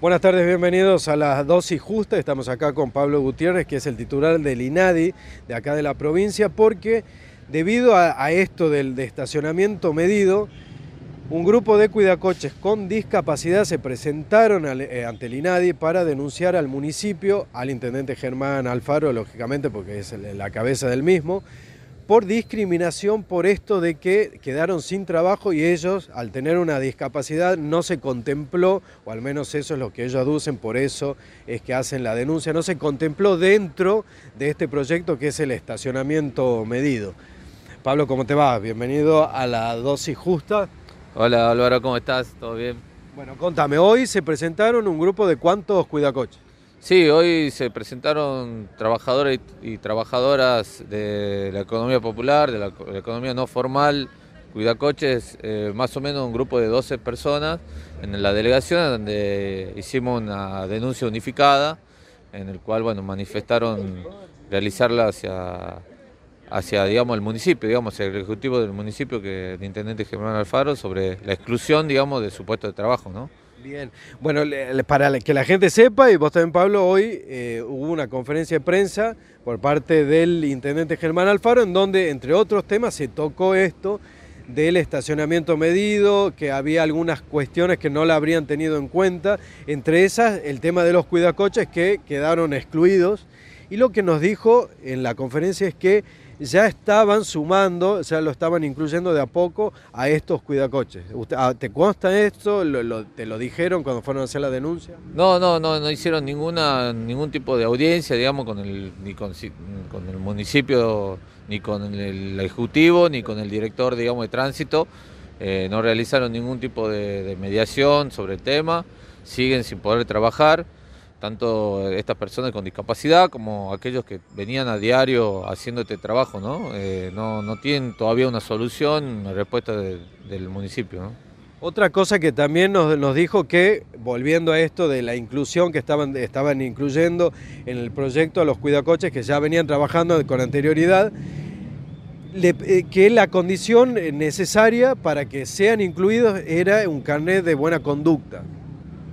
Buenas tardes, bienvenidos a la dosis justa. Estamos acá con Pablo Gutiérrez, que es el titular del INADI de acá de la provincia, porque debido a, esto del de estacionamiento medido, un grupo de cuidacoches con discapacidad se presentaron eh, ante el INADI para denunciar al municipio, al intendente Germán Alfaro, lógicamente, porque es la cabeza del mismo, por discriminación por esto de que quedaron sin trabajo y ellos, al tener una discapacidad, no se contempló, o al menos eso es lo que ellos aducen, por eso es que hacen la denuncia, no se contempló dentro de este proyecto que es el estacionamiento medido. Pablo, ¿cómo te va? Bienvenido a la dosis justa. Hola Álvaro, ¿cómo estás? ¿Todo bien? Bueno, contame, hoy se presentaron un grupo de cuántos cuidacoches. Sí, hoy se presentaron trabajadores y trabajadoras de la economía popular, de la, economía no formal, Cuidacoches, eh, más o menos un grupo de 12 personas en la delegación donde hicimos una denuncia unificada en el cual bueno, manifestaron realizarla hacia, hacia digamos, el municipio, digamos, el ejecutivo del municipio, que el intendente Germán Alfaro, sobre la exclusión digamos, de su puesto de trabajo. ¿no? Bien, bueno, para que la gente sepa, y vos también Pablo, hoy eh, hubo una conferencia de prensa por parte del intendente Germán Alfaro, en donde, entre otros temas, se tocó esto del estacionamiento medido, que había algunas cuestiones que no la habrían tenido en cuenta, entre esas el tema de los cuidacoches que quedaron excluidos, y lo que nos dijo en la conferencia es que ya estaban sumando, ya lo estaban incluyendo de a poco a estos cuidacoches. Ah, ¿Te consta esto? ¿Te lo dijeron cuando fueron a hacer la denuncia? No, no, no, no hicieron ninguna, ningún tipo de audiencia, digamos, con el, ni con, el municipio, ni con el ejecutivo, ni con el director, digamos, de tránsito. Eh, no realizaron ningún tipo de mediación sobre el tema, siguen sin poder trabajar tanto estas personas con discapacidad como aquellos que venían a diario haciendo este trabajo, ¿no? Eh, no, tienen todavía una solución, una respuesta del municipio, Otra cosa que también nos, dijo que, volviendo a esto de la inclusión que estaban, estaban incluyendo en el proyecto a los cuidacoches que ya venían trabajando con anterioridad, eh, que la condición necesaria para que sean incluidos era un carnet de buena conducta.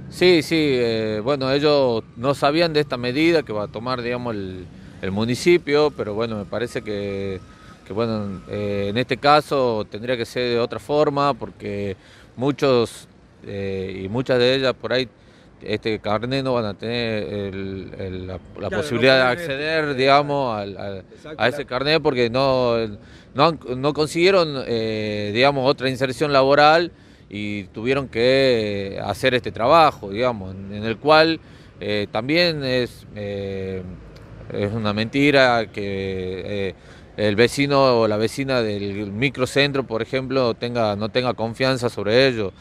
Sí, sí, eh, bueno, ellos no sabían de esta medida que va a tomar, digamos, el, municipio, pero bueno, me parece que, bueno, eh, en este caso tendría que ser de otra forma, porque muchos eh, y muchas de ellas por ahí este carnet no van a tener la, posibilidad de acceder, digamos, a ese carnet porque no, no, no consiguieron, digamos, otra inserción laboral y tuvieron que hacer este trabajo, digamos, en, el cual eh, también es, eh, es una mentira que eh, el vecino o la vecina del microcentro, por ejemplo, tenga, no tenga confianza sobre ellos.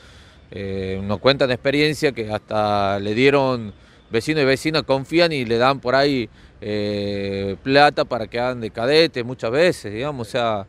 nos cuentan experiencia que hasta le dieron, vecino y vecina confían y le dan por ahí plata para que hagan de cadete muchas veces, digamos, o sea...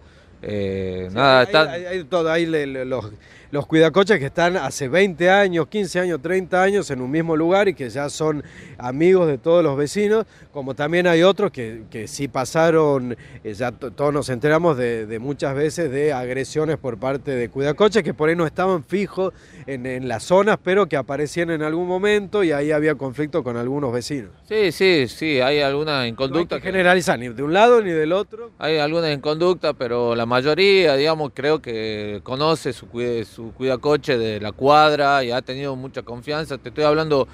nada, hay, hay, todo, ahí los, los cuidacoches que están hace 20 años, 15 años, 30 años en un mismo lugar y que ya son amigos de todos los vecinos, como también hay otros que, que sí pasaron, eh, ya todos nos enteramos de, muchas veces de agresiones por parte de cuidacoches que por ahí no estaban fijos en, las zonas, pero que aparecían en algún momento y ahí había conflicto con algunos vecinos. Sí, sí, sí, hay alguna inconducta. No hay que generalizar ni de un lado ni del otro. Hay alguna inconducta, pero la mayoría, digamos, creo que conoce su, su cuidacoche de la cuadra y ha tenido mucha confianza. Te estoy hablando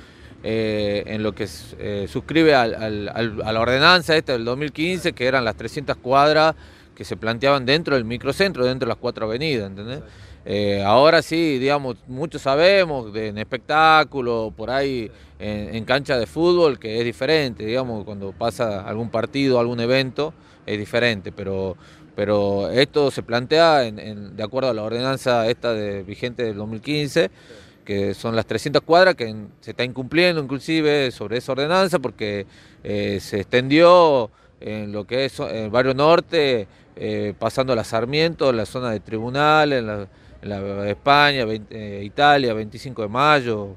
eh, en lo que eh, suscribe a la ordenanza esta del 2015, que eran las 300 cuadras que se planteaban dentro del microcentro, dentro de las cuatro avenidas, ¿entendés? Eh, ahora sí, digamos, muchos sabemos de, en espectáculo, por ahí en, cancha de fútbol, que es diferente, digamos, cuando pasa algún partido, algún evento, es diferente, pero pero esto se plantea de acuerdo a la ordenanza esta de, vigente del 2015, que son las 300 cuadras que se está incumpliendo inclusive sobre esa ordenanza porque eh, se extendió en lo que es el barrio norte, eh, pasando a la Sarmiento, en la zona de tribunal, en la, España, eh, Italia, 25 de mayo.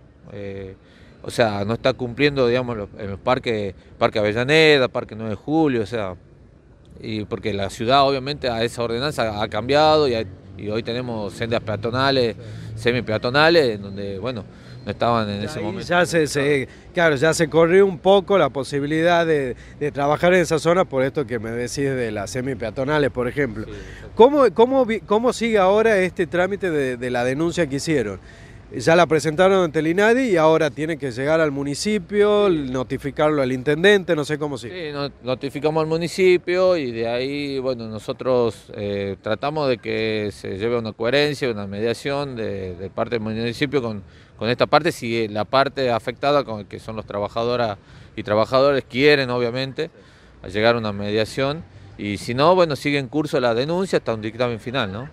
o sea, no está cumpliendo, digamos, en los parques, Parque Avellaneda, Parque 9 de Julio, o sea, y porque la ciudad obviamente a esa ordenanza ha cambiado y, hoy tenemos sendas peatonales, semi peatonales, donde bueno, no estaban en ese Ahí momento. Ya se, se- claro, ya se corrió un poco la posibilidad de, de trabajar en esa zona por esto que me decís de las semi-peatonales, por ejemplo. ¿Cómo, cómo, cómo sigue ahora este trámite de, de la denuncia que hicieron? Ya la presentaron ante el INADI y ahora tienen que llegar al municipio, notificarlo al intendente, no sé cómo sigue. Sí, no- notificamos al municipio y de ahí, bueno, nosotros eh, tratamos de que se lleve una coherencia, una mediación de, de parte del municipio con, con esta parte, si la parte afectada, con, que son los trabajadoras y trabajadores, quieren obviamente a llegar a una mediación y si no, bueno, sigue en curso la denuncia hasta un dictamen final, ¿no?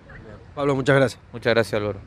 Pablo, muchas gracias. Muchas gracias, Álvaro.